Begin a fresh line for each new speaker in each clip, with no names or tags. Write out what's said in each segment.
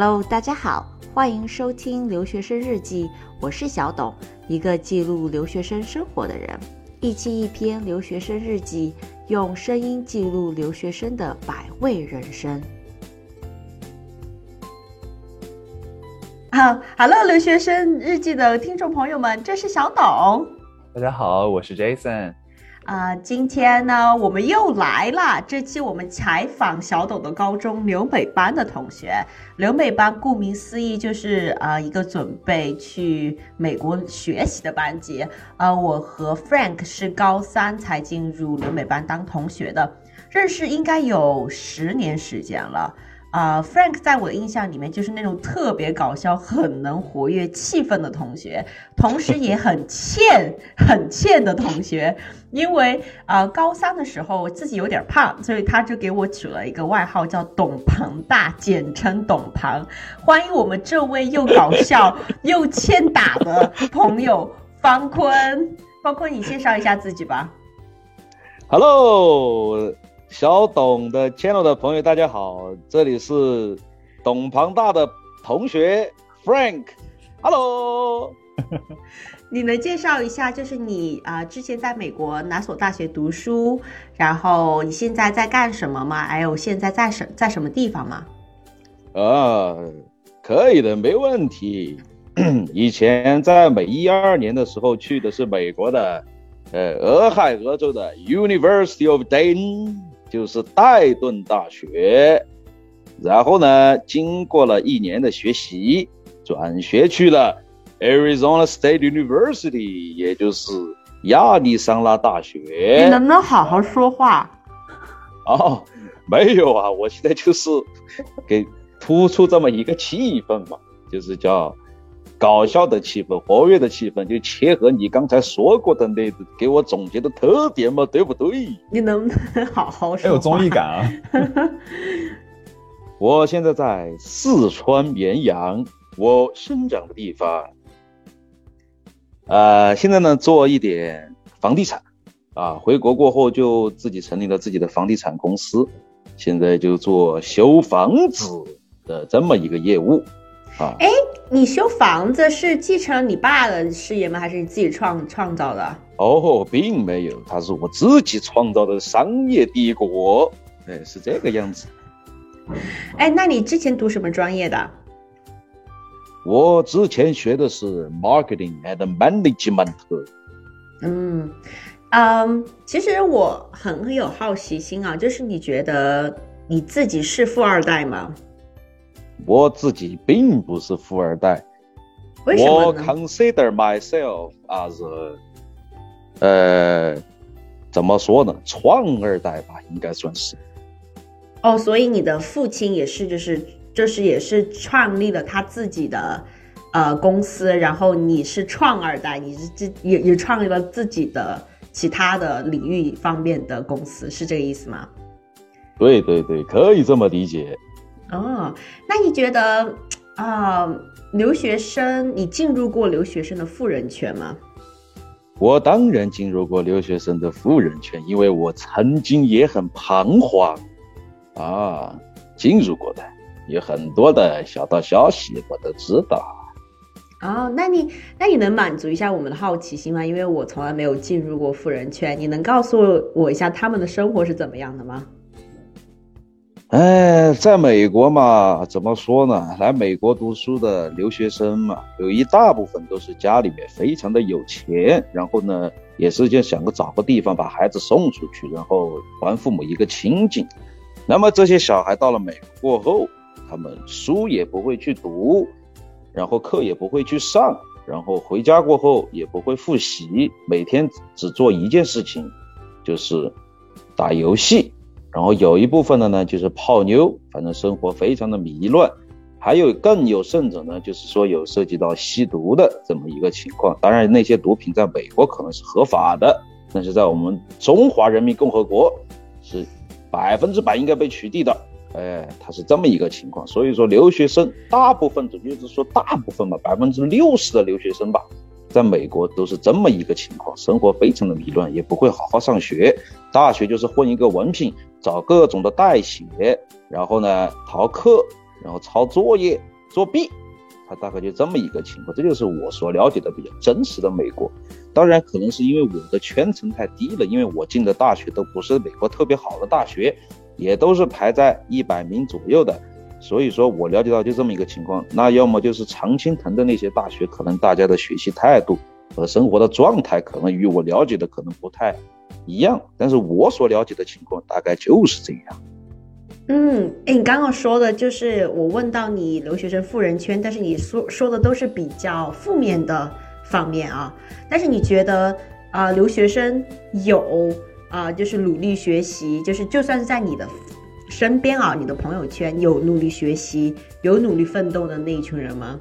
Hello，大家好，欢迎收听留学生日记，我是小董，一个记录留学生生活的人。一期一篇留学生日记，用声音记录留学生的百味人生。哈，Hello，留学生日记的听众朋友们，这是小董。
大家好，我是 Jason。
啊，今天呢，我们又来了。这期我们采访小董的高中留美班的同学。留美班顾名思义就是呃一个准备去美国学习的班级。呃，我和 Frank 是高三才进入留美班当同学的，认识应该有十年时间了。啊，Frank 在我的印象里面就是那种特别搞笑、很能活跃气氛的同学，同时也很欠、很欠的同学。因为啊，高三的时候我自己有点胖，所以他就给我取了一个外号叫“董庞大”，简称“董庞”。欢迎我们这位又搞笑 又欠打的朋友方坤。方坤，你介绍一下自己吧。
Hello。小董的 channel 的朋友，大家好，这里是董庞大的同学 Frank，Hello，
你能介绍一下，就是你啊之前在美国哪所大学读书，然后你现在在干什么吗？还有现在在什在什么地方吗？
啊，可以的，没问题。以前在美一二年的时候去的是美国的，呃，俄亥俄州的 University of Dayton。就是戴顿大学，然后呢，经过了一年的学习，转学去了 Arizona State University，也就是亚利桑那大学。
你能不能好好说话？
哦，没有啊，我现在就是给突出这么一个气氛嘛，就是叫。搞笑的气氛，活跃的气氛，就切合你刚才说过的那给我总结的特点嘛，对不对？
你能不能好好说？
很有综艺感啊！
我现在在四川绵阳，我生长的地方。呃，现在呢做一点房地产，啊，回国过后就自己成立了自己的房地产公司，现在就做修房子的这么一个业务。啊，
哎，你修房子是继承你爸的事业吗？还是你自己创创造的？
哦，并没有，它是我自己创造的商业帝国。哎，是这个样子。
哎，那你之前读什么专业的？
我之前学的是 marketing and management。
嗯嗯，其实我很有好奇心啊，就是你觉得你自己是富二代吗？
我自己并不是富二代，我 consider myself as，呃，怎么说呢？创二代吧，应该算是。
哦，所以你的父亲也是，就是就是也是创立了他自己的呃公司，然后你是创二代，你是这也也创立了自己的其他的领域方面的公司，是这个意思吗？
对对对，可以这么理解。
哦，那你觉得啊，留学生，你进入过留学生的富人圈吗？
我当然进入过留学生的富人圈，因为我曾经也很彷徨啊，进入过的，有很多的小道消息我都知道。
哦，那你那你能满足一下我们的好奇心吗？因为我从来没有进入过富人圈，你能告诉我一下他们的生活是怎么样的吗？
哎，在美国嘛，怎么说呢？来美国读书的留学生嘛，有一大部分都是家里面非常的有钱，然后呢，也是就想个找个地方把孩子送出去，然后还父母一个清净。那么这些小孩到了美国过后，他们书也不会去读，然后课也不会去上，然后回家过后也不会复习，每天只做一件事情，就是打游戏。然后有一部分的呢，就是泡妞，反正生活非常的迷乱，还有更有甚者呢，就是说有涉及到吸毒的这么一个情况。当然，那些毒品在美国可能是合法的，但是在我们中华人民共和国是百分之百应该被取缔的。哎，它是这么一个情况。所以说，留学生大部分，准确是说大部分吧，百分之六十的留学生吧。在美国都是这么一个情况，生活非常的迷乱，也不会好好上学，大学就是混一个文凭，找各种的代写，然后呢逃课，然后抄作业、作弊，他大概就这么一个情况。这就是我所了解的比较真实的美国。当然，可能是因为我的圈层太低了，因为我进的大学都不是美国特别好的大学，也都是排在一百名左右的。所以说我了解到就这么一个情况。那要么就是常青藤的那些大学，可能大家的学习态度和生活的状态，可能与我了解的可能不太一样。但是我所了解的情况大概就是这样。
嗯，哎，你刚刚说的就是我问到你留学生富人圈，但是你说说的都是比较负面的方面啊。但是你觉得啊，留学生有啊，就是努力学习，就是就算是在你的身边啊，你的朋友圈有努力学习、有努力奋斗的那一群人吗？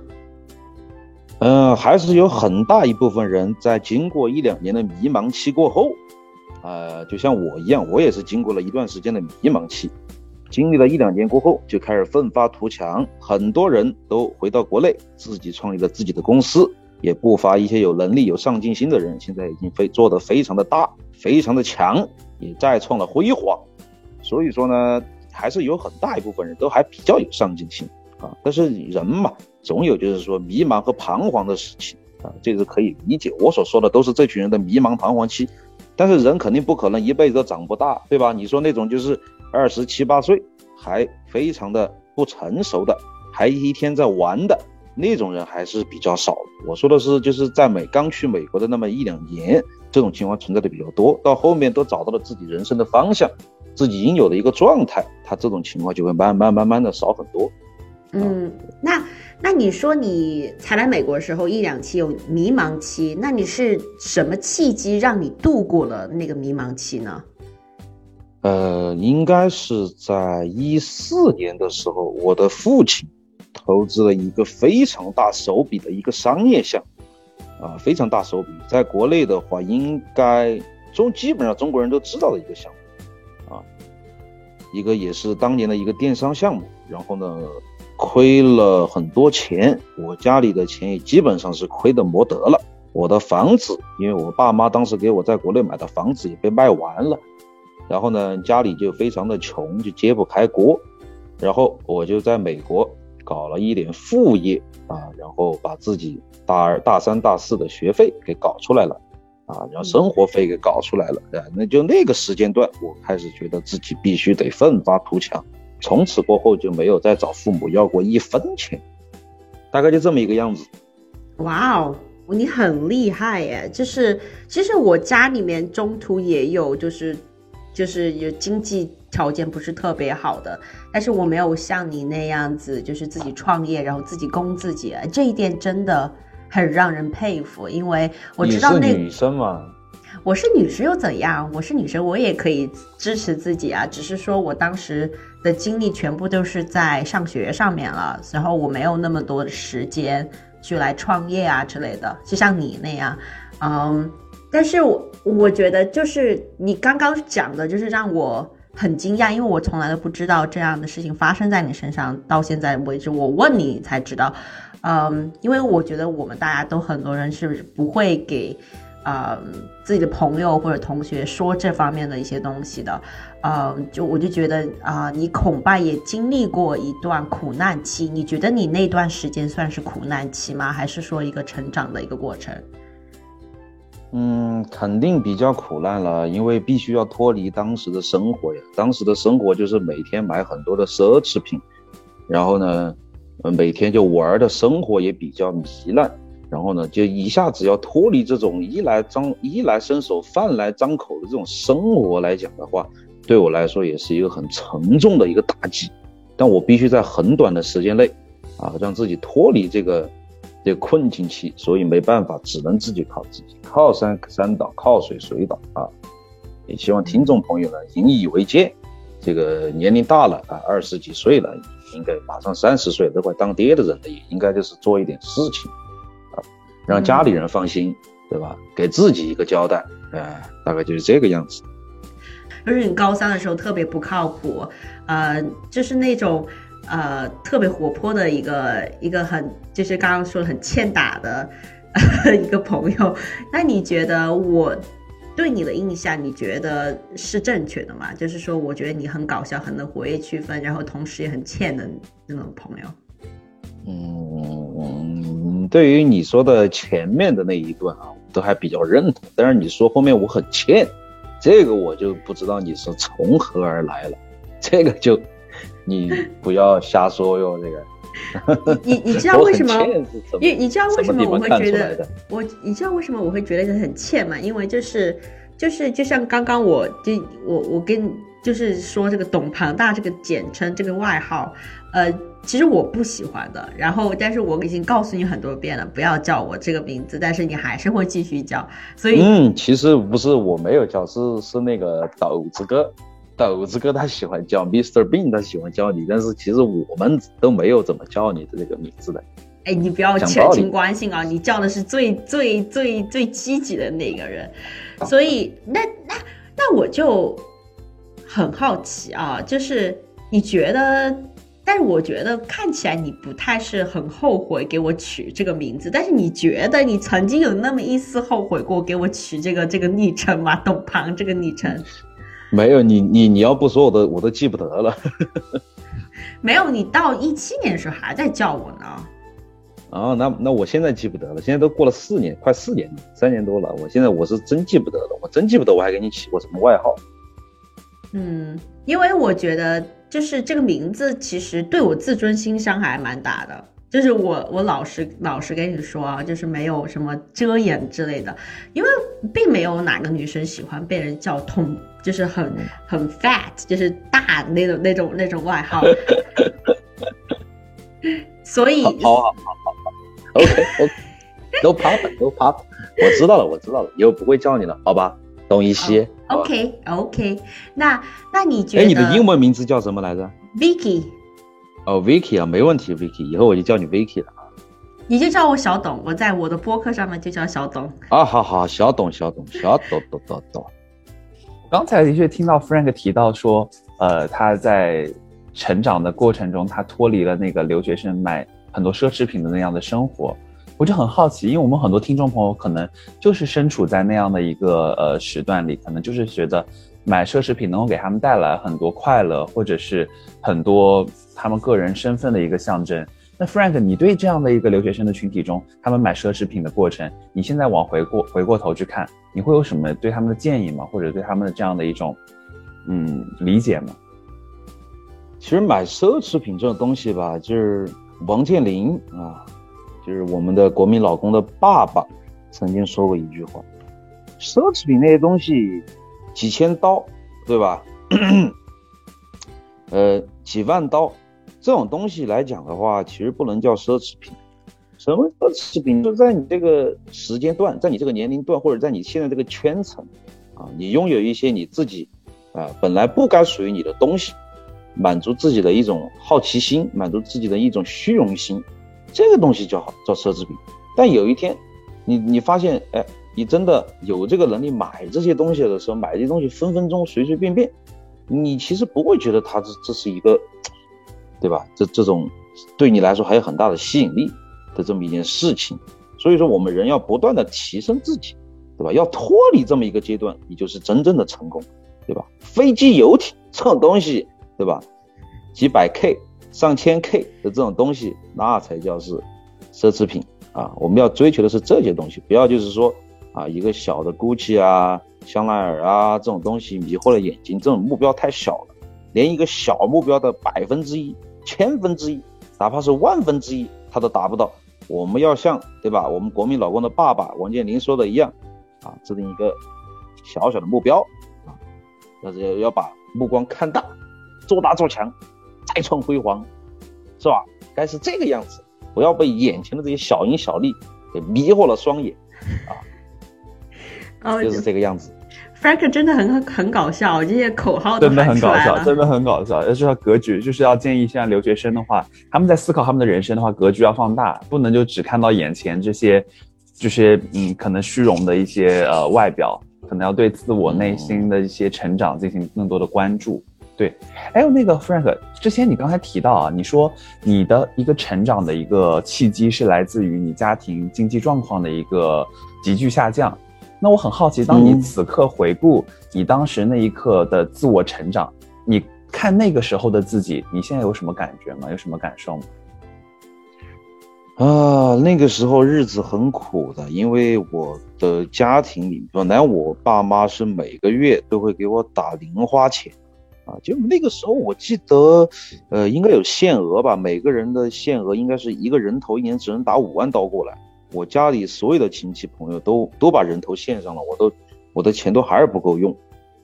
嗯，还是有很大一部分人在经过一两年的迷茫期过后，呃，就像我一样，我也是经过了一段时间的迷茫期。经历了一两年过后，就开始奋发图强。很多人都回到国内，自己创立了自己的公司，也不乏一些有能力、有上进心的人。现在已经非做得非常的大，非常的强，也再创了辉煌。所以说呢，还是有很大一部分人都还比较有上进心啊。但是人嘛，总有就是说迷茫和彷徨的时期啊，这是可以理解。我所说的都是这群人的迷茫彷徨期。但是人肯定不可能一辈子都长不大，对吧？你说那种就是。二十七八岁还非常的不成熟的，还一天在玩的那种人还是比较少。我说的是，就是在美刚去美国的那么一两年，这种情况存在的比较多。到后面都找到了自己人生的方向，自己应有的一个状态，他这种情况就会慢慢慢慢的少很多。
嗯，那那你说你才来美国的时候一两期有迷茫期，那你是什么契机让你度过了那个迷茫期呢？
呃，应该是在一四年的时候，我的父亲投资了一个非常大手笔的一个商业项目，啊，非常大手笔，在国内的话，应该中基本上中国人都知道的一个项目，啊，一个也是当年的一个电商项目，然后呢，亏了很多钱，我家里的钱也基本上是亏的没得了，我的房子，因为我爸妈当时给我在国内买的房子也被卖完了。然后呢，家里就非常的穷，就揭不开锅。然后我就在美国搞了一点副业啊，然后把自己大二、大三、大四的学费给搞出来了啊，然后生活费给搞出来了啊。那就那个时间段，我开始觉得自己必须得奋发图强。从此过后就没有再找父母要过一分钱，大概就这么一个样子。
哇哦，你很厉害耶！就是其实我家里面中途也有就是。就是有经济条件不是特别好的，但是我没有像你那样子，就是自己创业，然后自己供自己，这一点真的很让人佩服。因为我知道那
女生嘛，
我是女生又怎样？我是女生，我也可以支持自己啊。只是说我当时的精力全部都是在上学上面了，然后我没有那么多的时间去来创业啊之类的，就像你那样，嗯。但是我我觉得就是你刚刚讲的，就是让我很惊讶，因为我从来都不知道这样的事情发生在你身上。到现在为止，我问你才知道，嗯，因为我觉得我们大家都很多人是不会给，呃，自己的朋友或者同学说这方面的一些东西的，嗯，就我就觉得啊，你恐怕也经历过一段苦难期。你觉得你那段时间算是苦难期吗？还是说一个成长的一个过程？
嗯，肯定比较苦难了，因为必须要脱离当时的生活呀。当时的生活就是每天买很多的奢侈品，然后呢，每天就玩的生活也比较糜烂，然后呢，就一下子要脱离这种衣来张衣来伸手饭来张口的这种生活来讲的话，对我来说也是一个很沉重的一个打击。但我必须在很短的时间内，啊，让自己脱离这个。这个困境期，所以没办法，只能自己靠自己，靠山山倒，靠水水倒啊！也希望听众朋友呢引以为戒。这个年龄大了啊，二十几岁了，应该马上三十岁，都快当爹的人了，也应该就是做一点事情，让家里人放心，对吧？给自己一个交代，哎，大概就是这个样子。
就是你高三的时候特别不靠谱，呃，就是那种。呃，特别活泼的一个一个很，就是刚刚说的很欠打的 一个朋友。那你觉得我对你的印象，你觉得是正确的吗？就是说，我觉得你很搞笑，很能活跃气氛，然后同时也很欠的那种朋友。
嗯，对于你说的前面的那一段啊，都还比较认同。但是你说后面我很欠，这个我就不知道你是从何而来了。这个就你不要瞎说哟，这个。
你你你知道 为什么？你你知道为什么我会觉得我？你知道为什么我会觉得很欠吗？因为就是就是就像刚刚我就我我跟就是说这个董庞大这个简称这个外号，呃，其实我不喜欢的。然后，但是我已经告诉你很多遍了，不要叫我这个名字，但是你还是会继续叫。所以，
嗯，其实不是我没有叫，是是那个斗子哥。斗子哥他喜欢叫 Mr. Bean，他喜欢叫你，但是其实我们都没有怎么叫你的这个名字的。
哎，你不要全情关心啊！你叫的是最最最最积极的那个人，所以那那那我就很好奇啊，就是你觉得，但是我觉得看起来你不太是很后悔给我取这个名字，但是你觉得你曾经有那么一丝后悔过给我取这个这个昵称吗？董庞这个昵称？
没有你你你要不说我都我都记不得了。
没有你到一七年的时候还在叫我呢。
哦，那那我现在记不得了，现在都过了四年，快四年了，三年多了，我现在我是真记不得了，我真记不得我还给你起过什么外号。
嗯，因为我觉得就是这个名字其实对我自尊心伤害蛮大的。就是我，我老实老实跟你说啊，就是没有什么遮掩之类的，因为并没有哪个女生喜欢被人叫痛，就是很很 fat，就是大那种那种那种外号。所以，
好好好好好，OK OK，No problem，No problem，我知道了，我知道了，以后不会叫你了，好吧？懂一些。
OK OK，那那你觉得？哎，
你的英文名字叫什么来着
？Vicky。
哦，Vicky 啊，没问题，Vicky，以后我就叫你 Vicky 了啊。
你就叫我小董，我在我的播客上面就叫小董。
啊，好好，小董，小董，小董，董董董。
刚才的确听到 Frank 提到说，呃，他在成长的过程中，他脱离了那个留学生买很多奢侈品的那样的生活，我就很好奇，因为我们很多听众朋友可能就是身处在那样的一个呃时段里，可能就是觉得。买奢侈品能够给他们带来很多快乐，或者是很多他们个人身份的一个象征。那 Frank，你对这样的一个留学生的群体中，他们买奢侈品的过程，你现在往回过回过头去看，你会有什么对他们的建议吗？或者对他们的这样的一种嗯理解吗？
其实买奢侈品这种东西吧，就是王健林啊，就是我们的国民老公的爸爸曾经说过一句话：奢侈品那些东西。几千刀，对吧？呃，几万刀，这种东西来讲的话，其实不能叫奢侈品。什么奢侈品？就在你这个时间段，在你这个年龄段，或者在你现在这个圈层，啊，你拥有一些你自己啊本来不该属于你的东西，满足自己的一种好奇心，满足自己的一种虚荣心，这个东西叫好叫奢侈品。但有一天，你你发现，哎。你真的有这个能力买这些东西的时候，买这些东西分分钟随随便便，你其实不会觉得它这这是一个，对吧？这这种对你来说还有很大的吸引力的这么一件事情。所以说，我们人要不断的提升自己，对吧？要脱离这么一个阶段，你就是真正的成功，对吧？飞机、游艇这种东西，对吧？几百 K、上千 K 的这种东西，那才叫是奢侈品啊！我们要追求的是这些东西，不要就是说。啊，一个小的 GUCCI 啊、香奈儿啊这种东西迷惑了眼睛，这种目标太小了，连一个小目标的百分之一、千分之一，哪怕是万分之一，他都达不到。我们要像对吧？我们国民老公的爸爸王健林说的一样，啊，制定一个小小的目标啊，但是要要把目光看大，做大做强，再创辉煌，是吧？该是这个样子，不要被眼前的这些小赢小利给迷惑了双眼啊。就是这个样子
，Frank 真的很很搞笑，这些口号
真的很搞笑，真的很搞笑。就是要格局，就是要建议现在留学生的话，他们在思考他们的人生的话，格局要放大，不能就只看到眼前这些，这些嗯可能虚荣的一些呃外表，可能要对自我内心的一些成长进行更多的关注。对，还有那个 Frank，之前你刚才提到啊，你说你的一个成长的一个契机是来自于你家庭经济状况的一个急剧下降。那我很好奇，当你
嗯
此刻回顾你当时那一刻的自我成长，你看那个时候的自己，你现在有什么感觉吗？有什么感受吗？
啊，那个时候日子很苦的，因为我的家庭里本来我爸妈是每个月都会给我打零花钱，啊，就那个时候我记得，呃，应该有限额吧，每个人的限额应该是一个人头一年只能打五万刀过来。我家里所有的亲戚朋友都都把人头献上了，我都我的钱都还是不够用，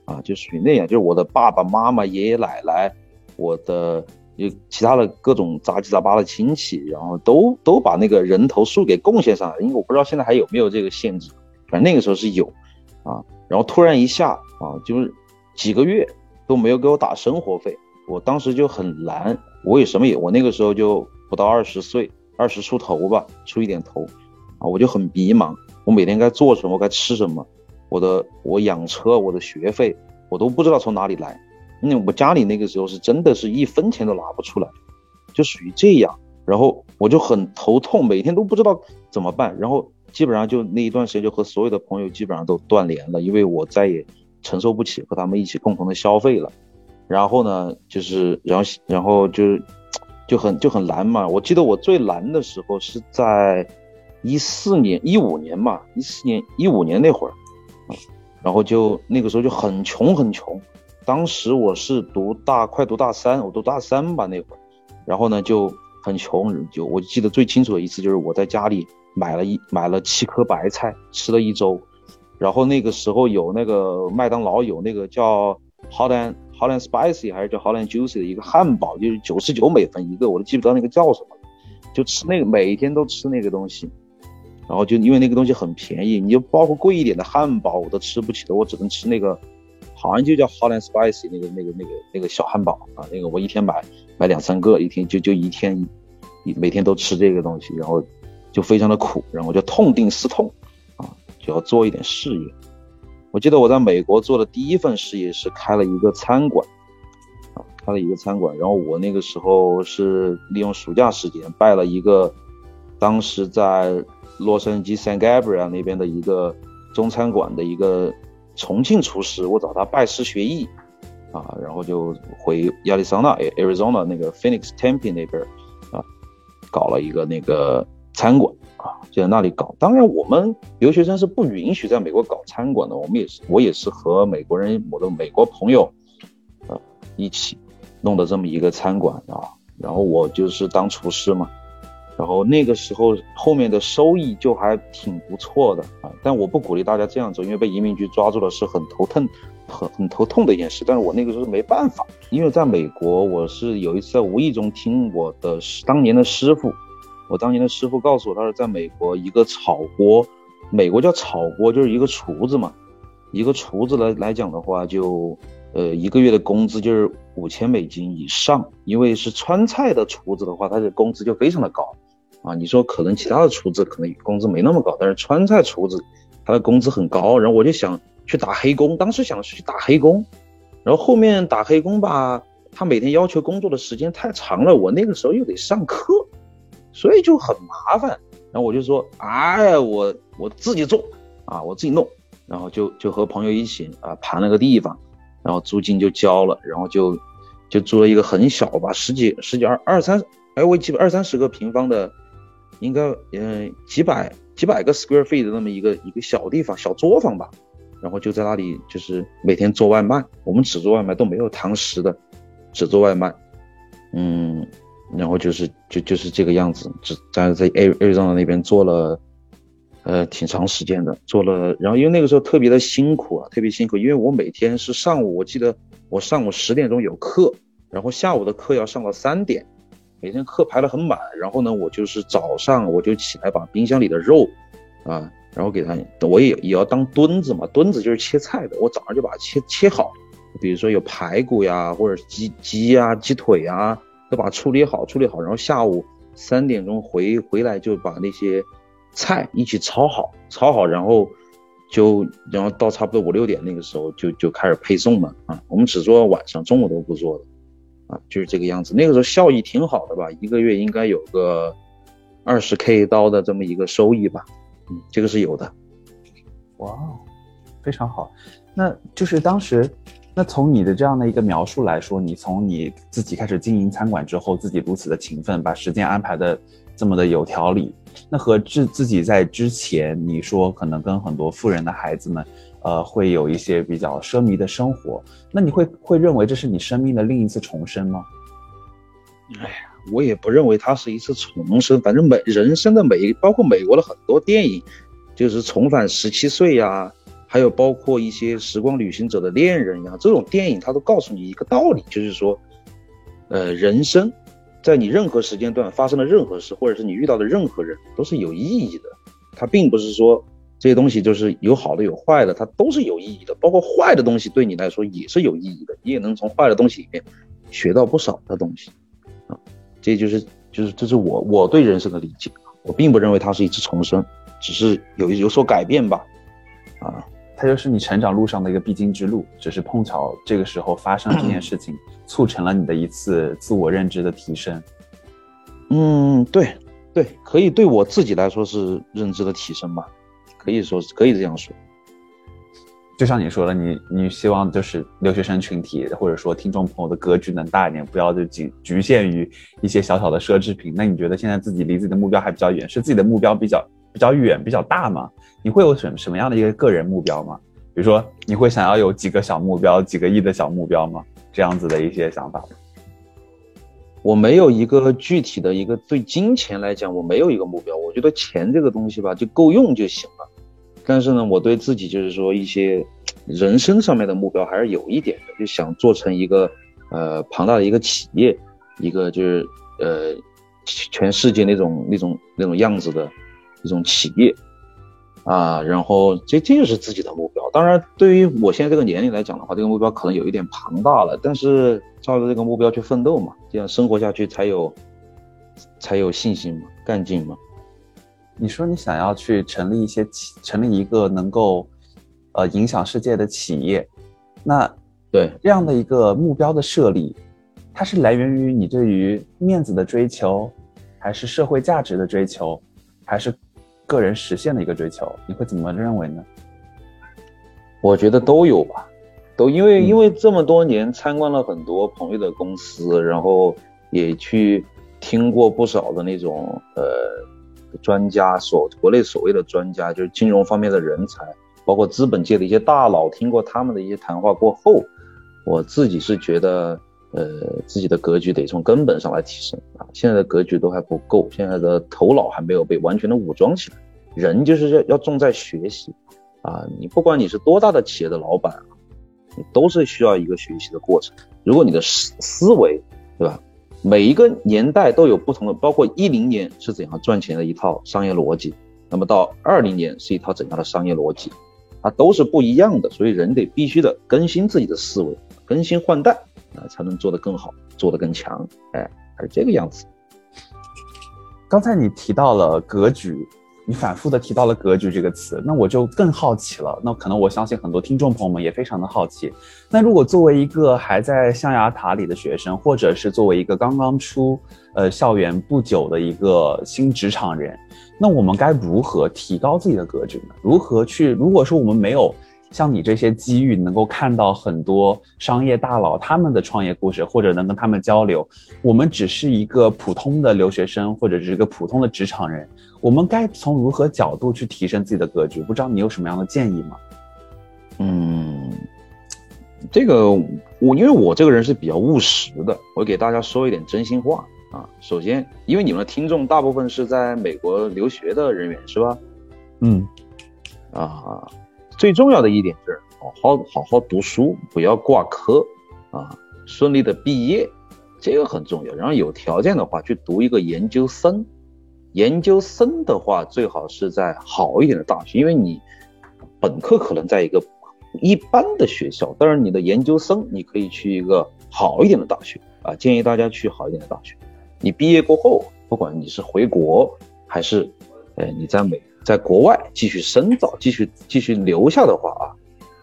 啊，就属于那样，就是我的爸爸妈妈、爷爷奶奶，我的。有其他的各种杂七杂八的亲戚，然后都都把那个人头数给贡献上来，因为我不知道现在还有没有这个限制，反正那个时候是有，啊，然后突然一下啊，就是几个月都没有给我打生活费，我当时就很难，我也什么也，我那个时候就不到二十岁，二十出头吧，出一点头，啊，我就很迷茫，我每天该做什么，该吃什么，我的我养车，我的学费，我都不知道从哪里来。那我家里那个时候是真的是一分钱都拿不出来，就属于这样，然后我就很头痛，每天都不知道怎么办，然后基本上就那一段时间就和所有的朋友基本上都断联了，因为我再也承受不起和他们一起共同的消费了。然后呢，就是然后然后就就很就很难嘛。我记得我最难的时候是在一四年一五年嘛，一四年一五年那会儿，然后就那个时候就很穷很穷。当时我是读大快读大三，我读大三吧那会儿，然后呢就很穷，就我记得最清楚的一次就是我在家里买了一买了七颗白菜吃了一周，然后那个时候有那个麦当劳有那个叫 Hot and Hot and Spicy 还是叫 Hot and Juicy 的一个汉堡，就是九十九美分一个，我都记不得那个叫什么，就吃那个每天都吃那个东西，然后就因为那个东西很便宜，你就包括贵一点的汉堡我都吃不起的，我只能吃那个。好像就叫 Hot and Spicy 那个那个那个那个小汉堡啊，那个我一天买买两三个，一天就就一天每天都吃这个东西，然后就非常的苦，然后就痛定思痛，就要做一点事业。我记得我在美国做的第一份事业是开了一个餐馆啊，开了一个餐馆，然后我那个时候是利用暑假时间拜了一个当时在洛杉矶 San Gabriel 那边的一个中餐馆的一个。重庆厨师，我找他拜师学艺，啊，然后就回亚利桑那 （Arizona） 那个 Phoenix Tempe 那边，啊，搞了一个那个餐馆，啊，就在那里搞。当然，我们留学生是不允许在美国搞餐馆的。我们也是，我也是和美国人，我的美国朋友，呃，一起弄的这么一个餐馆啊。然后我就是当厨师嘛。然后那个时候后面的收益就还挺不错的啊，但我不鼓励大家这样做，因为被移民局抓住了是很头疼、很很头痛的一件事。但是我那个时候没办法，因为在美国，我是有一次在无意中听我的当年的师傅，我当年的师傅告诉我，他说在美国一个炒锅，美国叫炒锅就是一个厨子嘛，一个厨子来来讲的话就。呃，一个月的工资就是五千美金以上，因为是川菜的厨子的话，他的工资就非常的高，啊，你说可能其他的厨子可能工资没那么高，但是川菜厨子他的工资很高，然后我就想去打黑工，当时想是去打黑工，然后后面打黑工吧，他每天要求工作的时间太长了，我那个时候又得上课，所以就很麻烦，然后我就说，哎，我我自己做啊，我自己弄，然后就就和朋友一起啊盘了个地方。然后租金就交了，然后就就租了一个很小吧，十几十几二二三，哎，我记得二三十个平方的，应该嗯几百几百个 square feet 的那么一个一个小地方小作坊吧，然后就在那里就是每天做外卖，我们只做外卖都没有堂食的，只做外卖，嗯，然后就是就就是这个样子，只在在 Arizona 那边做了。呃，挺长时间的，做了，然后因为那个时候特别的辛苦啊，特别辛苦，因为我每天是上午，我记得我上午十点钟有课，然后下午的课要上到三点，每天课排得很满，然后呢，我就是早上我就起来把冰箱里的肉，啊，然后给它，我也也要当墩子嘛，墩子就是切菜的，我早上就把它切切好，比如说有排骨呀，或者鸡鸡呀、鸡腿呀，都把处理好，处理好，然后下午三点钟回回来就把那些。菜一起炒好，炒好，然后就然后到差不多五六点那个时候就就开始配送了啊。我们只做晚上，中午都不做的啊，就是这个样子。那个时候效益挺好的吧，一个月应该有个二十 K 刀的这么一个收益吧，嗯，这个是有的。
哇哦！非常好。那就是当时，那从你的这样的一个描述来说，你从你自己开始经营餐馆之后，自己如此的勤奋，把时间安排的这么的有条理，那和自自己在之前你说可能跟很多富人的孩子们，呃，会有一些比较奢靡的生活，那你会会认为这是你生命的另一次重生吗？
哎呀，我也不认为它是一次重生，反正每人生的每一，包括美国的很多电影，就是重返十七岁呀。还有包括一些时光旅行者的恋人呀，这种电影它都告诉你一个道理，就是说，呃，人生，在你任何时间段发生的任何事，或者是你遇到的任何人，都是有意义的。它并不是说这些东西就是有好的有坏的，它都是有意义的。包括坏的东西对你来说也是有意义的，你也能从坏的东西里面学到不少的东西啊。这就是就是这是我我对人生的理解，我并不认为它是一次重生，只是有有所改变吧，啊。
它就是你成长路上的一个必经之路，只是碰巧这个时候发生这件事情，促成了你的一次自我认知的提升。
嗯，对，对，可以对我自己来说是认知的提升吧，可以说是可以这样说。
就像你说的，你你希望就是留学生群体或者说听众朋友的格局能大一点，不要就仅局限于一些小小的奢侈品。那你觉得现在自己离自己的目标还比较远，是自己的目标比较比较远比较大吗？你会有什什么样的一个个人目标吗？比如说，你会想要有几个小目标，几个亿的小目标吗？这样子的一些想法。
我没有一个具体的一个对金钱来讲，我没有一个目标。我觉得钱这个东西吧，就够用就行了。但是呢，我对自己就是说一些人生上面的目标还是有一点的，就想做成一个呃庞大的一个企业，一个就是呃全世界那种那种那种样子的一种企业。啊，然后这这就是自己的目标。当然，对于我现在这个年龄来讲的话，这个目标可能有一点庞大了。但是照着这个目标去奋斗嘛，这样生活下去才有才有信心嘛，干劲嘛。
你说你想要去成立一些企，成立一个能够呃影响世界的企业，那
对
这样的一个目标的设立，它是来源于你对于面子的追求，还是社会价值的追求，还是？个人实现的一个追求，你会怎么认为呢？
我觉得都有吧，都因为因为这么多年参观了很多朋友的公司，然后也去听过不少的那种呃专家所国内所谓的专家，就是金融方面的人才，包括资本界的一些大佬，听过他们的一些谈话过后，我自己是觉得。呃，自己的格局得从根本上来提升啊！现在的格局都还不够，现在的头脑还没有被完全的武装起来。人就是要要重在学习啊！你不管你是多大的企业的老板啊，你都是需要一个学习的过程。如果你的思思维，对吧？每一个年代都有不同的，包括一零年是怎样赚钱的一套商业逻辑，那么到二零年是一套怎样的商业逻辑，它都是不一样的。所以人得必须的更新自己的思维，更新换代。啊，才能做得更好，做得更强，哎，是这个样子。
刚才你提到了格局，你反复的提到了格局这个词，那我就更好奇了。那可能我相信很多听众朋友们也非常的好奇。那如果作为一个还在象牙塔里的学生，或者是作为一个刚刚出呃校园不久的一个新职场人，那我们该如何提高自己的格局呢？如何去？如果说我们没有。像你这些机遇，能够看到很多商业大佬他们的创业故事，或者能跟他们交流。我们只是一个普通的留学生，或者是一个普通的职场人，我们该从如何角度去提升自己的格局？不知道你有什么样的建议吗？
嗯，这个我因为我这个人是比较务实的，我给大家说一点真心话啊。首先，因为你们的听众大部分是在美国留学的人员，是吧？
嗯，
啊。最重要的一点是好好好好读书，不要挂科啊，顺利的毕业，这个很重要。然后有条件的话去读一个研究生，研究生的话最好是在好一点的大学，因为你本科可能在一个一般的学校，但是你的研究生你可以去一个好一点的大学啊，建议大家去好一点的大学。你毕业过后，不管你是回国还是，呃你在美。在国外继续深造，继续继续留下的话啊，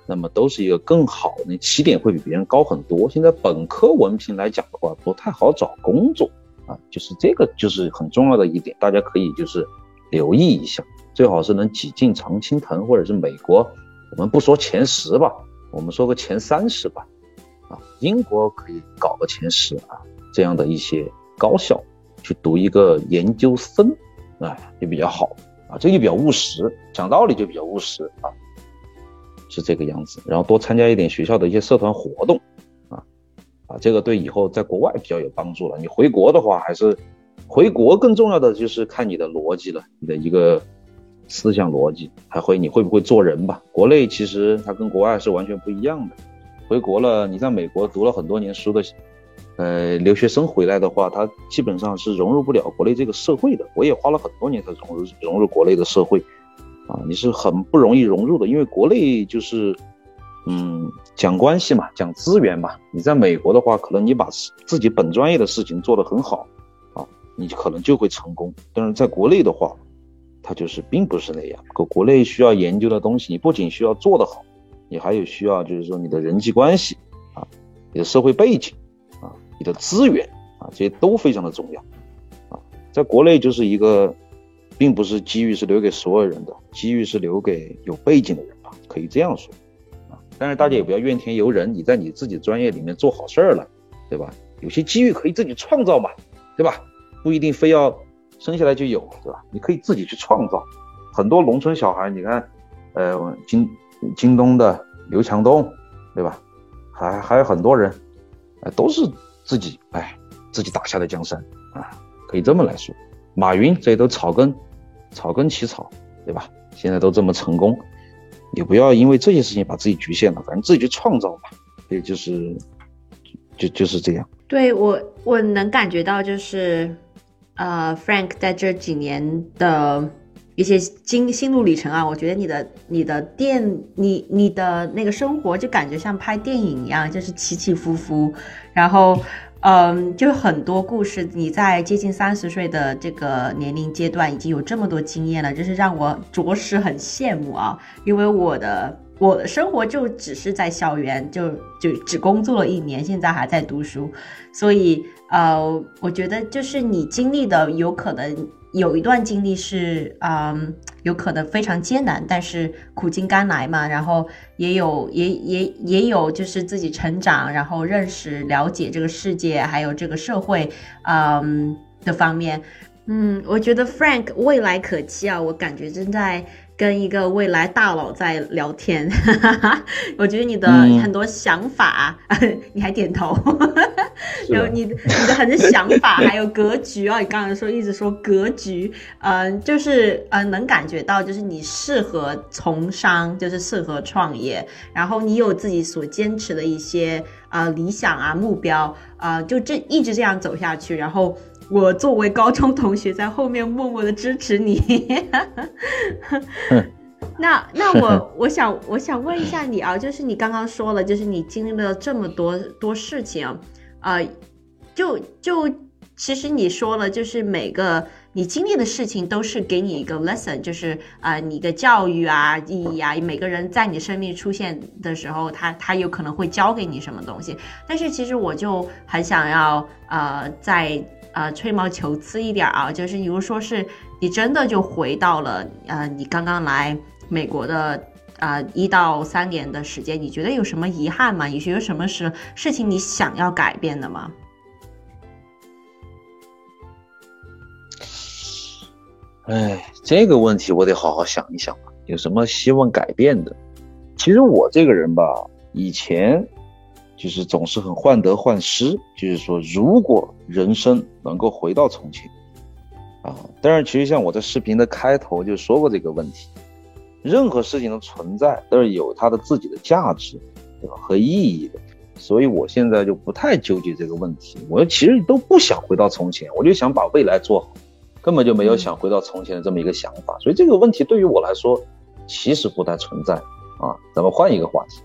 那么都是一个更好，的起点会比别人高很多。现在本科文凭来讲的话，不太好找工作啊，就是这个就是很重要的一点，大家可以就是留意一下，最好是能挤进常青藤或者是美国我们不说前十吧，我们说个前三十吧，啊，英国可以搞个前十啊，这样的一些高校去读一个研究生，啊，就比较好啊，这就比较务实，讲道理就比较务实啊，是这个样子。然后多参加一点学校的一些社团活动，啊啊，这个对以后在国外比较有帮助了。你回国的话，还是回国更重要的就是看你的逻辑了，你的一个。思想逻辑还会你会不会做人吧？国内其实它跟国外是完全不一样的。回国了，你在美国读了很多年书的，呃，留学生回来的话，他基本上是融入不了国内这个社会的。我也花了很多年才融入融入国内的社会，啊，你是很不容易融入的，因为国内就是，嗯，讲关系嘛，讲资源嘛。你在美国的话，可能你把自己本专业的事情做得很好，啊，你可能就会成功。但是在国内的话，它就是并不是那样，国国内需要研究的东西，你不仅需要做得好，你还有需要就是说你的人际关系啊，你的社会背景，你的资源啊，这些都非常的重要啊。在国内就是一个，并不是机遇是留给所有人的，机遇是留给有背景的人吧，可以这样说啊。但是大家也不要怨天尤人，你在你自己专业里面做好事儿了，对吧？有些机遇可以自己创造嘛，对吧？不一定非要。生下来就有，对吧？你可以自己去创造。很多农村小孩，你看，呃，京京东的刘强东，对吧？还还有很多人，呃，都是自己哎自己打下的江山啊，可以这么来说。马云这都草根，草根起草，对吧？现在都这么成功，你不要因为这些事情把自己局限了，反正自己去创造嘛。所以就是，就就是这样。
对我，我能感觉到就是。呃，Frank 在这几年的一些经心路历程啊，我觉得你的你的电你你的那个生活就感觉像拍电影一样，就是起起伏伏，然后嗯，就很多故事。你在接近三十岁的这个年龄阶段，已经有这么多经验了，就是让我着实很羡慕啊，因为我的。我的生活就只是在校园，就就只工作了一年，现在还在读书，所以呃，我觉得就是你经历的有可能有一段经历是嗯，有可能非常艰难，但是苦尽甘来嘛，然后也有也也也有就是自己成长，然后认识了解这个世界还有这个社会嗯的方面，嗯，我觉得 Frank 未来可期啊，我感觉正在。跟一个未来大佬在聊天，我觉得 你的很多想法，你还点头，然后你你的很多想法还有格局啊，你刚才说一直说格局，嗯，就是嗯能感觉到就是你适合从商，就是适合创业，然后你有自己所坚持的一些啊理想啊目标啊，就这一直这样走下去，然后。我作为高中同学，在后面默默的支持你。那那我我想我想问一下你啊，就是你刚刚说了，就是你经历了这么多多事情，呃，就就其实你说了，就是每个你经历的事情都是给你一个 lesson，就是啊，你的教育啊意义啊，每个人在你生命出现的时候，他他有可能会教给你什么东西。但是其实我就很想要呃在。呃，吹毛求疵一点啊，就是比如说是你真的就回到了呃，你刚刚来美国的啊一到三年的时间，你觉得有什么遗憾吗？你觉得什么是事情你想要改变的吗？
哎，这个问题我得好好想一想，有什么希望改变的？其实我这个人吧，以前。就是总是很患得患失，就是说，如果人生能够回到从前，啊，当然，其实像我在视频的开头就说过这个问题，任何事情的存在都是有它的自己的价值，对吧？和意义的，所以我现在就不太纠结这个问题，我其实都不想回到从前，我就想把未来做好，根本就没有想回到从前的这么一个想法，所以这个问题对于我来说其实不太存在啊。咱们换一个话题。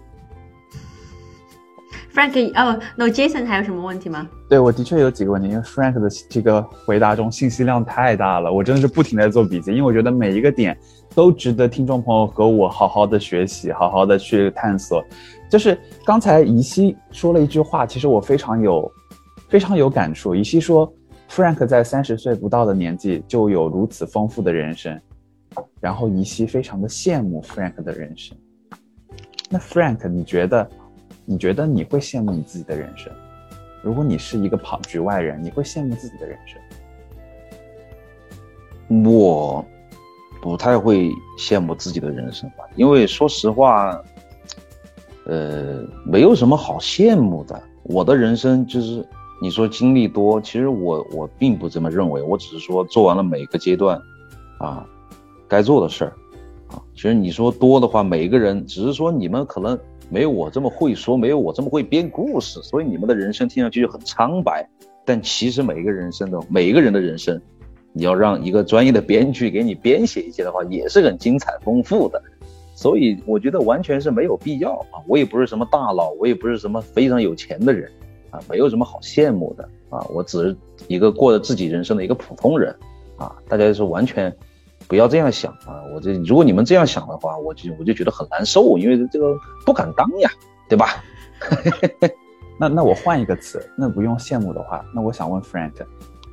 Frank，哦，No，Jason 还有什么问题吗？
对我的确有几个问题，因为 Frank 的这个回答中信息量太大了，我真的是不停的做笔记，因为我觉得每一个点都值得听众朋友和我好好的学习，好好的去探索。就是刚才怡希说了一句话，其实我非常有非常有感触。怡希说，Frank 在三十岁不到的年纪就有如此丰富的人生，然后怡希非常的羡慕 Frank 的人生。那 Frank，你觉得，你觉得你会羡慕你自己的人生？如果你是一个跑局外人，你会羡慕自己的人生？
我不太会羡慕自己的人生吧，因为说实话，呃，没有什么好羡慕的。我的人生就是你说经历多，其实我我并不这么认为，我只是说做完了每个阶段，啊，该做的事儿，啊，其实你说多的话，每一个人只是说你们可能没有我这么会说，没有我这么会编故事，所以你们的人生听上去就很苍白。但其实每一个人生的每一个人的人生。你要让一个专业的编剧给你编写一些的话，也是很精彩丰富的，所以我觉得完全是没有必要啊！我也不是什么大佬，我也不是什么非常有钱的人，啊，没有什么好羡慕的啊！我只是一个过着自己人生的一个普通人，啊！大家是完全不要这样想啊！我这如果你们这样想的话，我就我就觉得很难受，因为这个不敢当呀，对吧？
那那我换一个词，那不用羡慕的话，那我想问 Frank，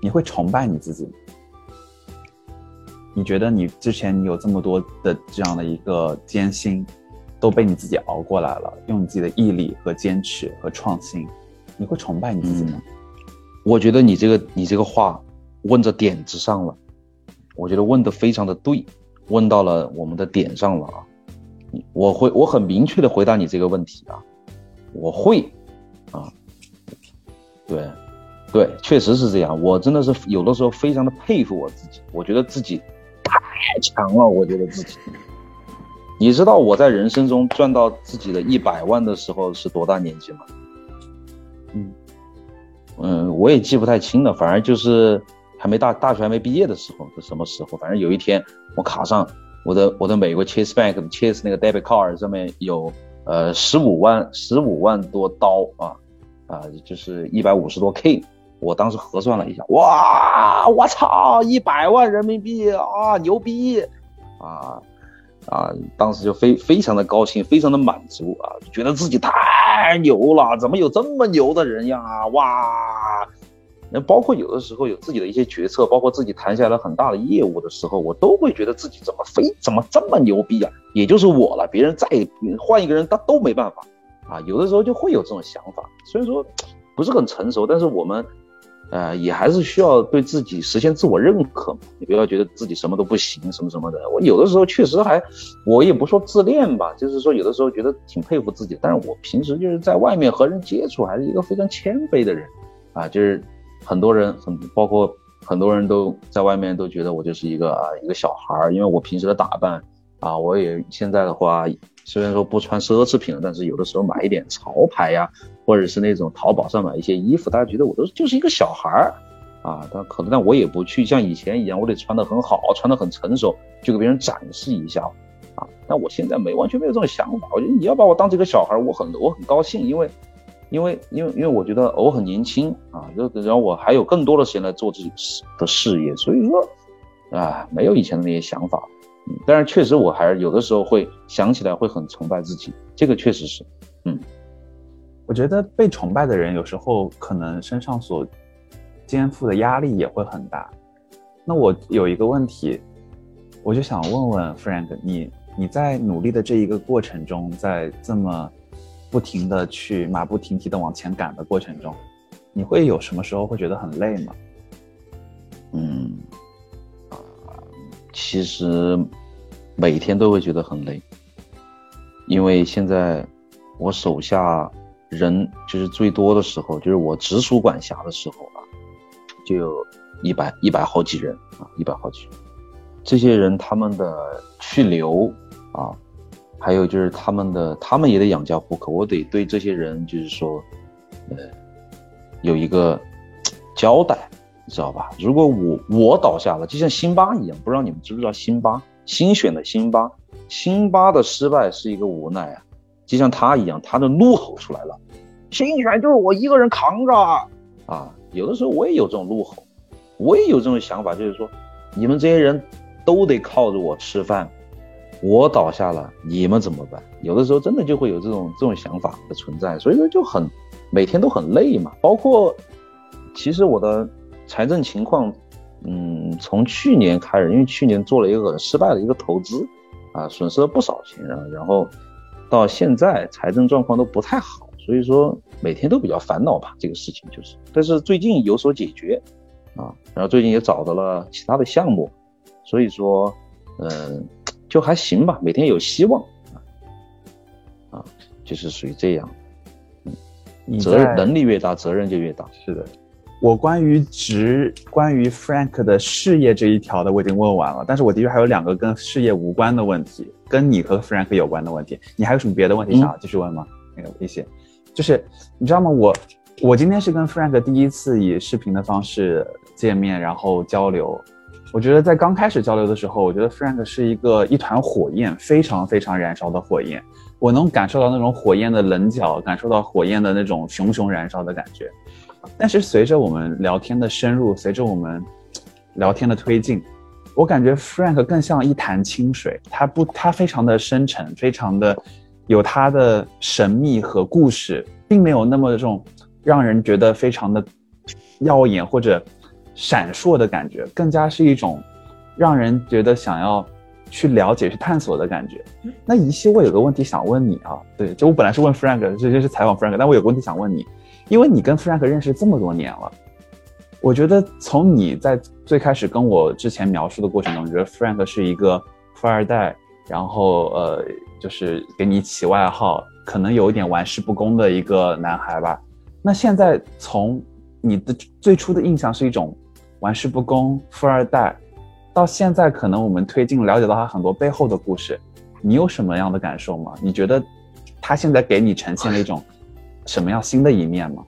你会崇拜你自己吗？你觉得你之前你有这么多的这样的一个艰辛，都被你自己熬过来了，用你自己的毅力和坚持和创新，你会崇拜你自己吗？
我觉得你这个你这个话问着点子上了，我觉得问的非常的对，问到了我们的点上了啊！我会我很明确的回答你这个问题啊，我会啊，对对，确实是这样，我真的是有的时候非常的佩服我自己，我觉得自己。太强了，我觉得自己。你知道我在人生中赚到自己的一百万的时候是多大年纪吗？嗯嗯，我也记不太清了，反正就是还没大大学还没毕业的时候是什么时候？反正有一天我卡上我的我的美国 Chase Bank Chase 那个 debit card 上面有呃十五万十五万多刀啊啊，就是一百五十多 K。我当时核算了一下，哇，我操，一百万人民币啊，牛逼，啊啊，当时就非非常的高兴，非常的满足啊，觉得自己太牛了，怎么有这么牛的人呀？哇，那包括有的时候有自己的一些决策，包括自己谈下来很大的业务的时候，我都会觉得自己怎么非怎么这么牛逼啊？也就是我了，别人再换一个人，他都没办法啊。有的时候就会有这种想法，虽然说不是很成熟，但是我们。呃，也还是需要对自己实现自我认可嘛。你不要觉得自己什么都不行，什么什么的。我有的时候确实还，我也不说自恋吧，就是说有的时候觉得挺佩服自己。但是我平时就是在外面和人接触，还是一个非常谦卑的人，啊，就是很多人很包括很多人都在外面都觉得我就是一个啊一个小孩儿，因为我平时的打扮啊，我也现在的话。虽然说不穿奢侈品了，但是有的时候买一点潮牌呀，或者是那种淘宝上买一些衣服，大家觉得我都就是一个小孩儿啊。但可能，但我也不去像以前一样，我得穿得很好，穿得很成熟，就给别人展示一下啊。但我现在没完全没有这种想法。我觉得你要把我当这个小孩儿，我很我很高兴，因为因为因为因为我觉得我很年轻啊，然后然后我还有更多的时间来做自己的事业，所以说啊，没有以前的那些想法。嗯，但是确实，我还是有的时候会想起来，会很崇拜自己。这个确实是，嗯，
我觉得被崇拜的人有时候可能身上所肩负的压力也会很大。那我有一个问题，我就想问问 Frank，你你在努力的这一个过程中，在这么不停的去马不停蹄的往前赶的过程中，你会有什么时候会觉得很累吗？
嗯。其实每天都会觉得很累，因为现在我手下人就是最多的时候，就是我直属管辖的时候啊，就有一百一百好几人啊，一百好几人。这些人他们的去留啊，还有就是他们的他们也得养家糊口，我得对这些人就是说，呃，有一个交代。你知道吧？如果我我倒下了，就像辛巴一样，不知道你们知不知道辛巴？新选的辛巴，辛巴的失败是一个无奈啊，就像他一样，他的怒吼出来了。新选就是我一个人扛着啊！有的时候我也有这种怒吼，我也有这种想法，就是说，你们这些人都得靠着我吃饭，我倒下了，你们怎么办？有的时候真的就会有这种这种想法的存在，所以说就很每天都很累嘛。包括其实我的。财政情况，嗯，从去年开始，因为去年做了一个很失败的一个投资，啊，损失了不少钱啊，然后，到现在财政状况都不太好，所以说每天都比较烦恼吧，这个事情就是。但是最近有所解决，啊，然后最近也找到了其他的项目，所以说，嗯，就还行吧，每天有希望，啊，啊，就是属于这样，嗯，责任能力越大，责任就越大，
是的。我关于职，关于 Frank 的事业这一条的我已经问完了，但是我的确还有两个跟事业无关的问题，跟你和 Frank 有关的问题。你还有什么别的问题想要继续问吗？那个一些，就是你知道吗？我我今天是跟 Frank 第一次以视频的方式见面，然后交流。我觉得在刚开始交流的时候，我觉得 Frank 是一个一团火焰，非常非常燃烧的火焰。我能感受到那种火焰的棱角，感受到火焰的那种熊熊燃烧的感觉。但是随着我们聊天的深入，随着我们聊天的推进，我感觉 Frank 更像一潭清水，他不，他非常的深沉，非常的有他的神秘和故事，并没有那么的这种让人觉得非常的耀眼或者闪烁的感觉，更加是一种让人觉得想要去了解、去探索的感觉。那一希，我有个问题想问你啊，对，就我本来是问 Frank，这就是采访 Frank，但我有个问题想问你。因为你跟 Frank 认识这么多年了，我觉得从你在最开始跟我之前描述的过程中，觉得 Frank 是一个富二代，然后呃，就是给你起外号，可能有一点玩世不恭的一个男孩吧。那现在从你的最初的印象是一种玩世不恭富二代，到现在可能我们推进了解到他很多背后的故事，你有什么样的感受吗？你觉得他现在给你呈现了一种？什么样新的一面吗？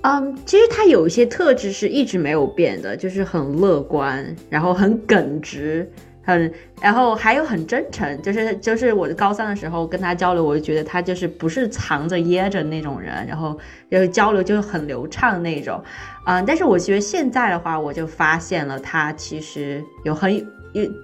嗯，其实他有一些特质是一直没有变的，就是很乐观，然后很耿直，很，然后还有很真诚。就是就是我高三的时候跟他交流，我就觉得他就是不是藏着掖着那种人，然后就是交流就很流畅那种。嗯，但是我觉得现在的话，我就发现了他其实有很有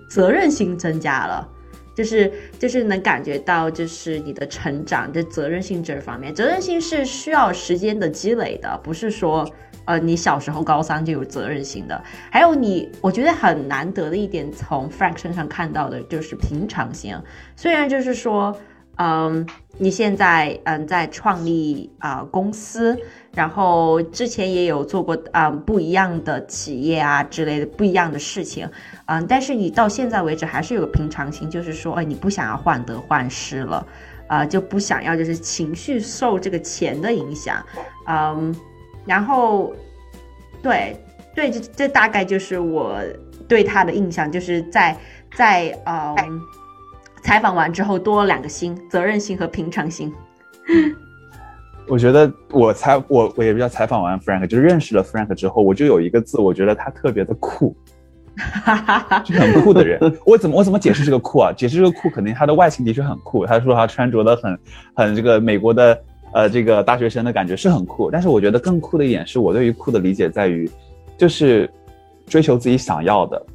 责任心增加了。就是就是能感觉到，就是你的成长的责任心这方面，责任心是需要时间的积累的，不是说，呃，你小时候高三就有责任心的。还有你，我觉得很难得的一点，从 Frank 身上看到的就是平常心。虽然就是说。嗯，你现在嗯在创立啊公司，然后之前也有做过啊不一样的企业啊之类的不一样的事情，嗯，但是你到现在为止还是有个平常心，就是说，哎，你不想要患得患失了，啊，就不想要就是情绪受这个钱的影响，嗯，然后，对对，这这大概就是我对他的印象，就是在在嗯。采访完之后多了两个心，责任心和平常心。
我觉得我采我我也比较采访完 Frank，就是认识了 Frank 之后，我就有一个字，我觉得他特别的酷，就很酷的人。我怎么我怎么解释这个酷啊？解释这个酷，肯定他的外形的确很酷。他说他穿着的很很这个美国的呃这个大学生的感觉是很酷。但是我觉得更酷的一点是我对于酷的理解在于，就是追求自己想要的，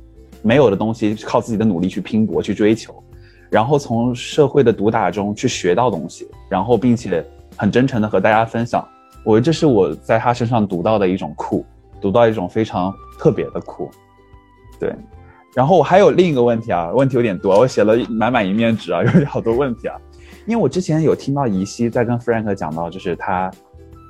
没有的东西靠自己的努力去拼搏去追求。然后从社会的毒打中去学到东西，然后并且很真诚的和大家分享，我这是我在他身上读到的一种酷，读到一种非常特别的酷。对，然后我还有另一个问题啊，问题有点多，我写了满满一面纸啊，有好多问题啊。因为我之前有听到怡西在跟 Frank 讲到，就是他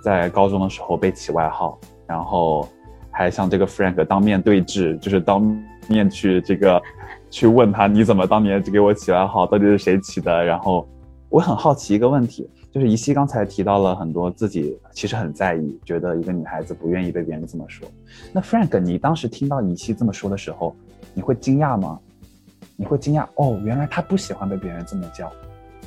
在高中的时候被起外号，然后还向这个 Frank 当面对质，就是当面去这个。去问他你怎么当年给我起外号，到底是谁起的？然后我很好奇一个问题，就是怡西刚才提到了很多自己其实很在意，觉得一个女孩子不愿意被别人这么说。那 Frank，你当时听到怡西这么说的时候，你会惊讶吗？你会惊讶哦，原来他不喜欢被别人这么叫，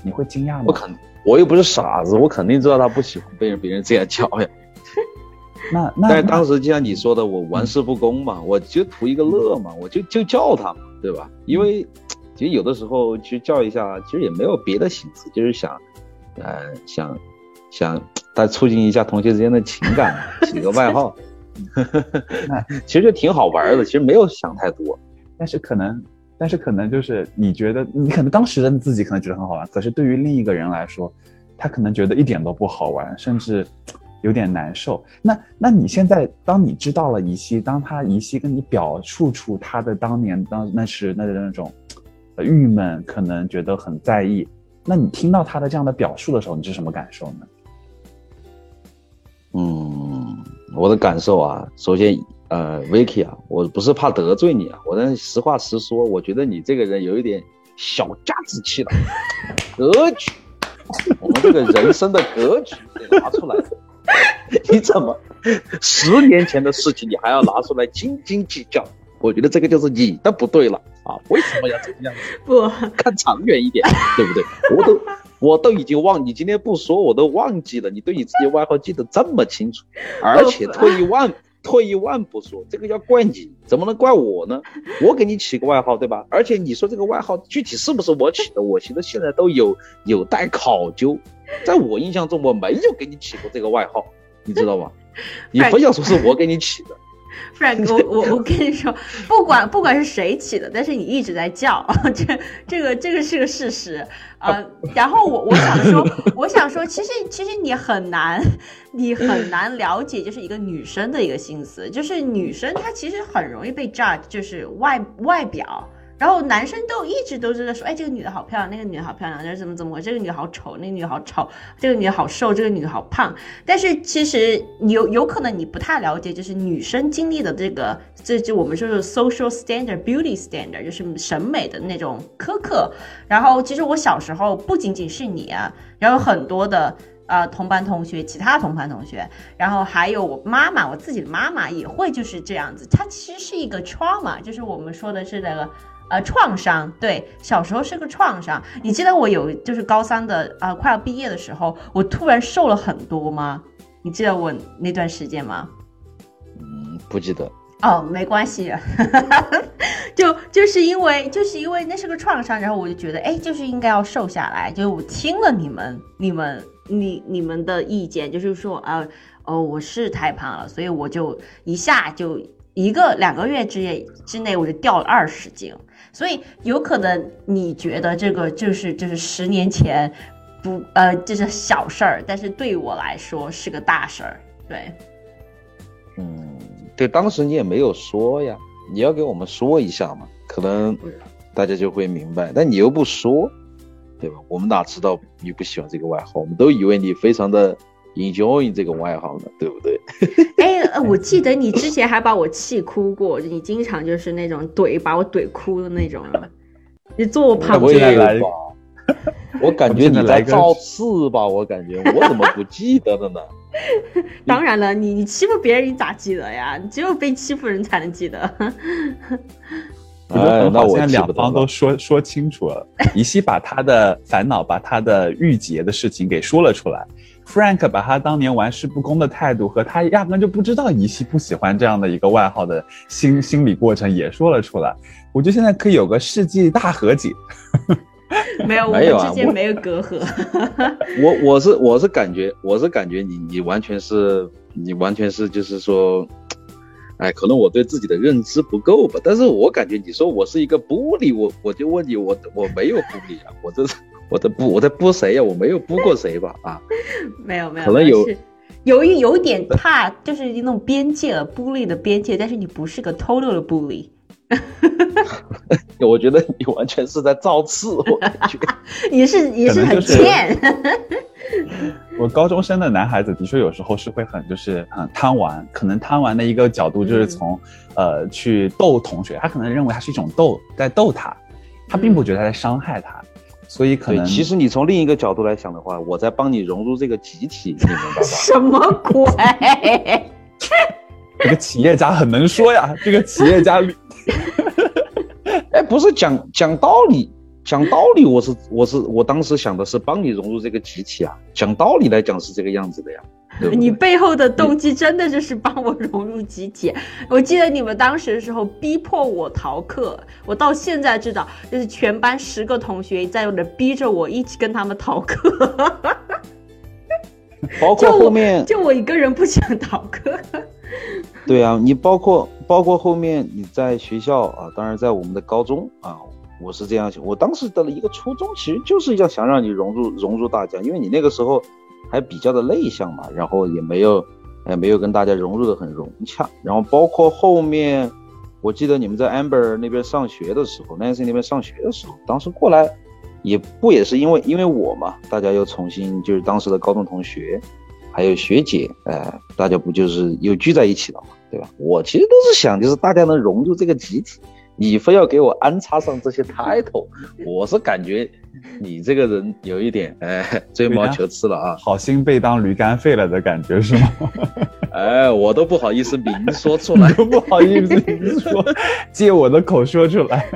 你会惊讶吗？
我肯，我又不是傻子，我肯定知道他不喜欢被人别人这样叫呀。
那那
但当时就像你说的，我玩世不恭嘛，我就图一个乐嘛，我就就叫他嘛。对吧？因为其实有的时候去叫一下，其实也没有别的心思，就是想，呃，想想再促进一下同学之间的情感，起个外号，其实就挺好玩的。其实没有想太多，
但是可能，但是可能就是你觉得，你可能当时的自己可能觉得很好玩，可是对于另一个人来说，他可能觉得一点都不好玩，甚至。有点难受。那那你现在，当你知道了怡希，当他怡希跟你表述出他的当年当那时那的那种，郁闷，可能觉得很在意。那你听到他的这样的表述的时候，你是什么感受呢？
嗯，我的感受啊，首先，呃，Vicky 啊，我不是怕得罪你啊，我但实话实说，我觉得你这个人有一点小家子气了，格局，我们这个人生的格局得拿出来。你怎么十年前的事情你还要拿出来斤斤计较？我觉得这个就是你的不对了啊！为什么要这个样子？
不
看长远一点，对不对？我都我都已经忘，你今天不说我都忘记了。你对你自己外号记得这么清楚，而且退一万退一万步说，这个要怪你，怎么能怪我呢？我给你起个外号，对吧？而且你说这个外号具体是不是我起的，我其实现在都有有待考究。在我印象中，我没有给你起过这个外号，你知道吗？你非要说是我给你起的。
不然我我我跟你说，不管不管是谁起的，但是你一直在叫，这这个这个是个事实呃，然后我我想说，我想说，其实其实你很难，你很难了解，就是一个女生的一个心思，就是女生她其实很容易被 judge，就是外外表。然后男生都一直都是在说，哎，这个女的好漂亮，那个女的好漂亮，这是怎么怎么，这个女好丑，那个女好丑，这个女好瘦，这个女好胖。但是其实有有可能你不太了解，就是女生经历的这个，这就我们说是 social standard beauty standard，就是审美的那种苛刻。然后其实我小时候不仅仅是你啊，然后很多的呃同班同学，其他同班同学，然后还有我妈妈，我自己的妈妈也会就是这样子。它其实是一个 trauma，就是我们说的是那个。呃，创伤，对，小时候是个创伤。你记得我有就是高三的啊，快要毕业的时候，我突然瘦了很多吗？你记得我那段时间吗？
嗯，不记得。
哦，没关系，就就是因为就是因为那是个创伤，然后我就觉得，哎，就是应该要瘦下来。就是我听了你们、你们、你、你们的意见，就是说啊，哦，我是太胖了，所以我就一下就一个两个月之内之内我就掉了二十斤。所以有可能你觉得这个就是就是十年前，不呃就是小事儿，但是对我来说是个大事儿。对，
嗯，对，当时你也没有说呀，你要给我们说一下嘛，可能大家就会明白。但你又不说，对吧？我们哪知道你不喜欢这个外号？我们都以为你非常的。Enjoy 这个外号呢，对不对？
哎，我记得你之前还把我气哭过，你经常就是那种怼，把我怼哭的那种。你坐我旁边
吧，我感觉你在造次吧，我感觉我怎么不记得了呢？
当然了，你你欺负别人，你咋记得呀？你只有被欺负人才能记得。
哎，那我现在两方都说说清楚了，怡希把他的烦恼，把他的郁结的事情给说了出来。Frank 把他当年玩世不恭的态度和他压根就不知道怡希不喜欢这样的一个外号的心心理过程也说了出来。我觉得现在可以有个世纪大和解。
没有，没有啊，之间没有隔阂。
我我是我是感觉我是感觉你你完全是你完全是就是说，哎，可能我对自己的认知不够吧。但是我感觉你说我是一个玻璃，我我就问你，我我没有玻璃啊，我这是。我在布我在布谁呀？我没有布过谁吧？啊，
没有没有，
可能有
有一有点怕，就是那种边界了，bully 的边界。但是你不是个 total 的 bully。
我觉得你完全是在造次，我感觉
你是你是很欠。
我高中生的男孩子的确有时候是会很就是很贪玩，可能贪玩的一个角度就是从呃去逗同学，他可能认为他是一种逗，在逗他，他并不觉得他在伤害他。所以可能，
其实你从另一个角度来想的话，我在帮你融入这个集体，你明白吧？
什么鬼？
这个企业家很能说呀，这个企业家，
哎，不是讲讲道理。讲道理，我是我是我当时想的是帮你融入这个集体啊。讲道理来讲是这个样子的呀。
你背后的动机真的就是帮我融入集体。我记得你们当时的时候逼迫我逃课，我到现在知道，就是全班十个同学在那逼着我一起跟他们逃课。
包括后面
就我一个人不想逃课。
对啊，你包括包括后面你在学校啊，当然在我们的高中啊。我是这样想，我当时的一个初衷其实就是要想让你融入融入大家，因为你那个时候还比较的内向嘛，然后也没有，哎，没有跟大家融入的很融洽。然后包括后面，我记得你们在 Amber 那边上学的时候，Nancy 那边上学的时候，当时过来也不也是因为因为我嘛，大家又重新就是当时的高中同学，还有学姐，呃，大家不就是又聚在一起了嘛，对吧？我其实都是想，就是大家能融入这个集体。你非要给我安插上这些 title，我是感觉你这个人有一点哎吹毛求疵了啊，
好心被当驴肝肺了的感觉是吗？
哎，我都不好意思明说出来，
都不好意思明说，借我的口说出来。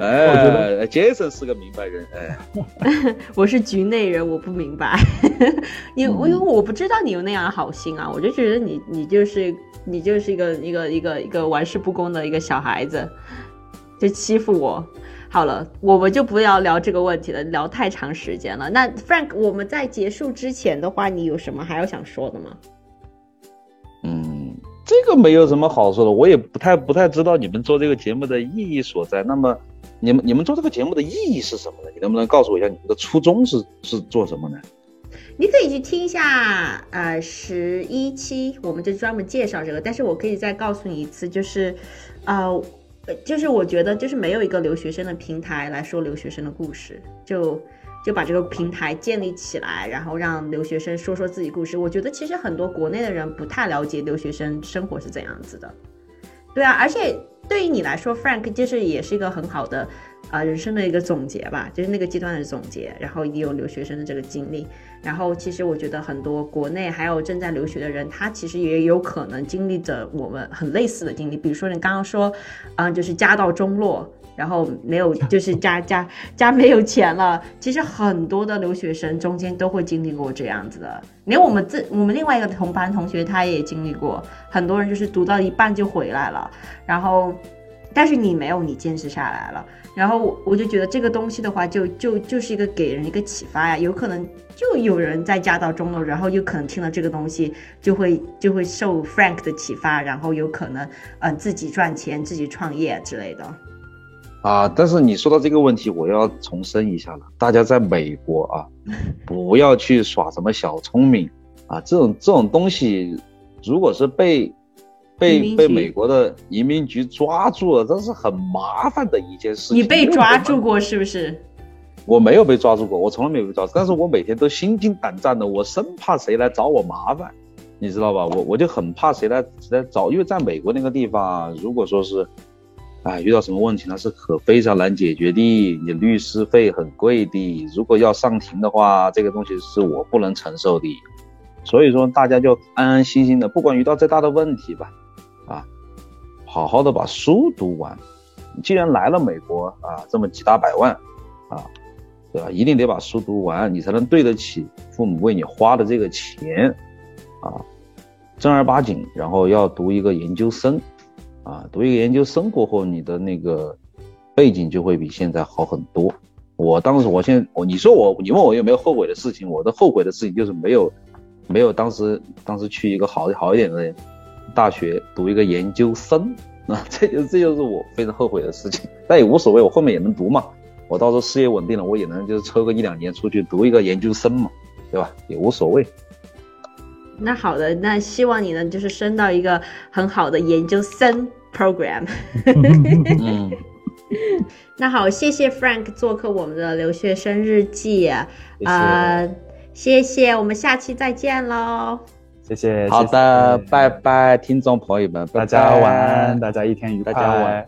哎，我觉得 Jason 是个明白人，
哎，我是局内人，我不明白，因为因为我不知道你有那样的好心啊，我就觉得你你就是。你就是一个一个一个一个玩世不恭的一个小孩子，就欺负我。好了，我们就不要聊这个问题了，聊太长时间了。那 Frank，我们在结束之前的话，你有什么还要想说的吗？
嗯，这个没有什么好说的，我也不太不太知道你们做这个节目的意义所在。那么，你们你们做这个节目的意义是什么呢？你能不能告诉我一下你们的初衷是是做什么呢？
你可以去听一下，呃，十一期，我们就专门介绍这个。但是我可以再告诉你一次，就是，呃，就是我觉得，就是没有一个留学生的平台来说留学生的故事，就就把这个平台建立起来，然后让留学生说说自己故事。我觉得其实很多国内的人不太了解留学生生活是怎样子的，对啊，而且对于你来说，Frank 就是也是一个很好的。啊，人生的一个总结吧，就是那个阶段的总结，然后也有留学生的这个经历，然后其实我觉得很多国内还有正在留学的人，他其实也有可能经历着我们很类似的经历，比如说你刚刚说，嗯，就是家道中落，然后没有，就是家家家没有钱了，其实很多的留学生中间都会经历过这样子的，连我们自我们另外一个同班同学他也经历过，很多人就是读到一半就回来了，然后，但是你没有，你坚持下来了。然后我我就觉得这个东西的话，就就就是一个给人一个启发呀。有可能就有人在家道中落，然后有可能听了这个东西，就会就会受 Frank 的启发，然后有可能嗯自己赚钱、自己创业之类的。
啊，但是你说到这个问题，我要重申一下了，大家在美国啊，不要去耍什么小聪明啊，这种这种东西，如果是被。被被美国的移民局抓住了，这是很麻烦的一件事情。
你被抓住过是不是？
我没有被抓住过，我从来没有被抓住，但是我每天都心惊胆战的，我生怕谁来找我麻烦，你知道吧？我我就很怕谁来来找，因为在美国那个地方，如果说是，哎，遇到什么问题那是可非常难解决的，你律师费很贵的，如果要上庭的话，这个东西是我不能承受的，所以说大家就安安心心的，不管遇到再大的问题吧。好好的把书读完。既然来了美国啊，这么几大百万，啊，对吧？一定得把书读完，你才能对得起父母为你花的这个钱，啊，正儿八经，然后要读一个研究生，啊，读一个研究生过后，你的那个背景就会比现在好很多。我当时，我现，我你说我，你问我有没有后悔的事情？我的后悔的事情就是没有，没有当时当时去一个好好一点的。大学读一个研究生啊，这就这就是我非常后悔的事情，但也无所谓，我后面也能读嘛。我到时候事业稳定了，我也能就是抽个一两年出去读一个研究生嘛，对吧？也无所谓。
那好的，那希望你能就是升到一个很好的研究生 program。嗯，那好，谢谢 Frank 做客我们的留学生日记啊，谢谢，我们下期再见喽。
谢谢，
好的，拜拜，听众朋友们，
大家晚安，大家一天愉快，
大家晚。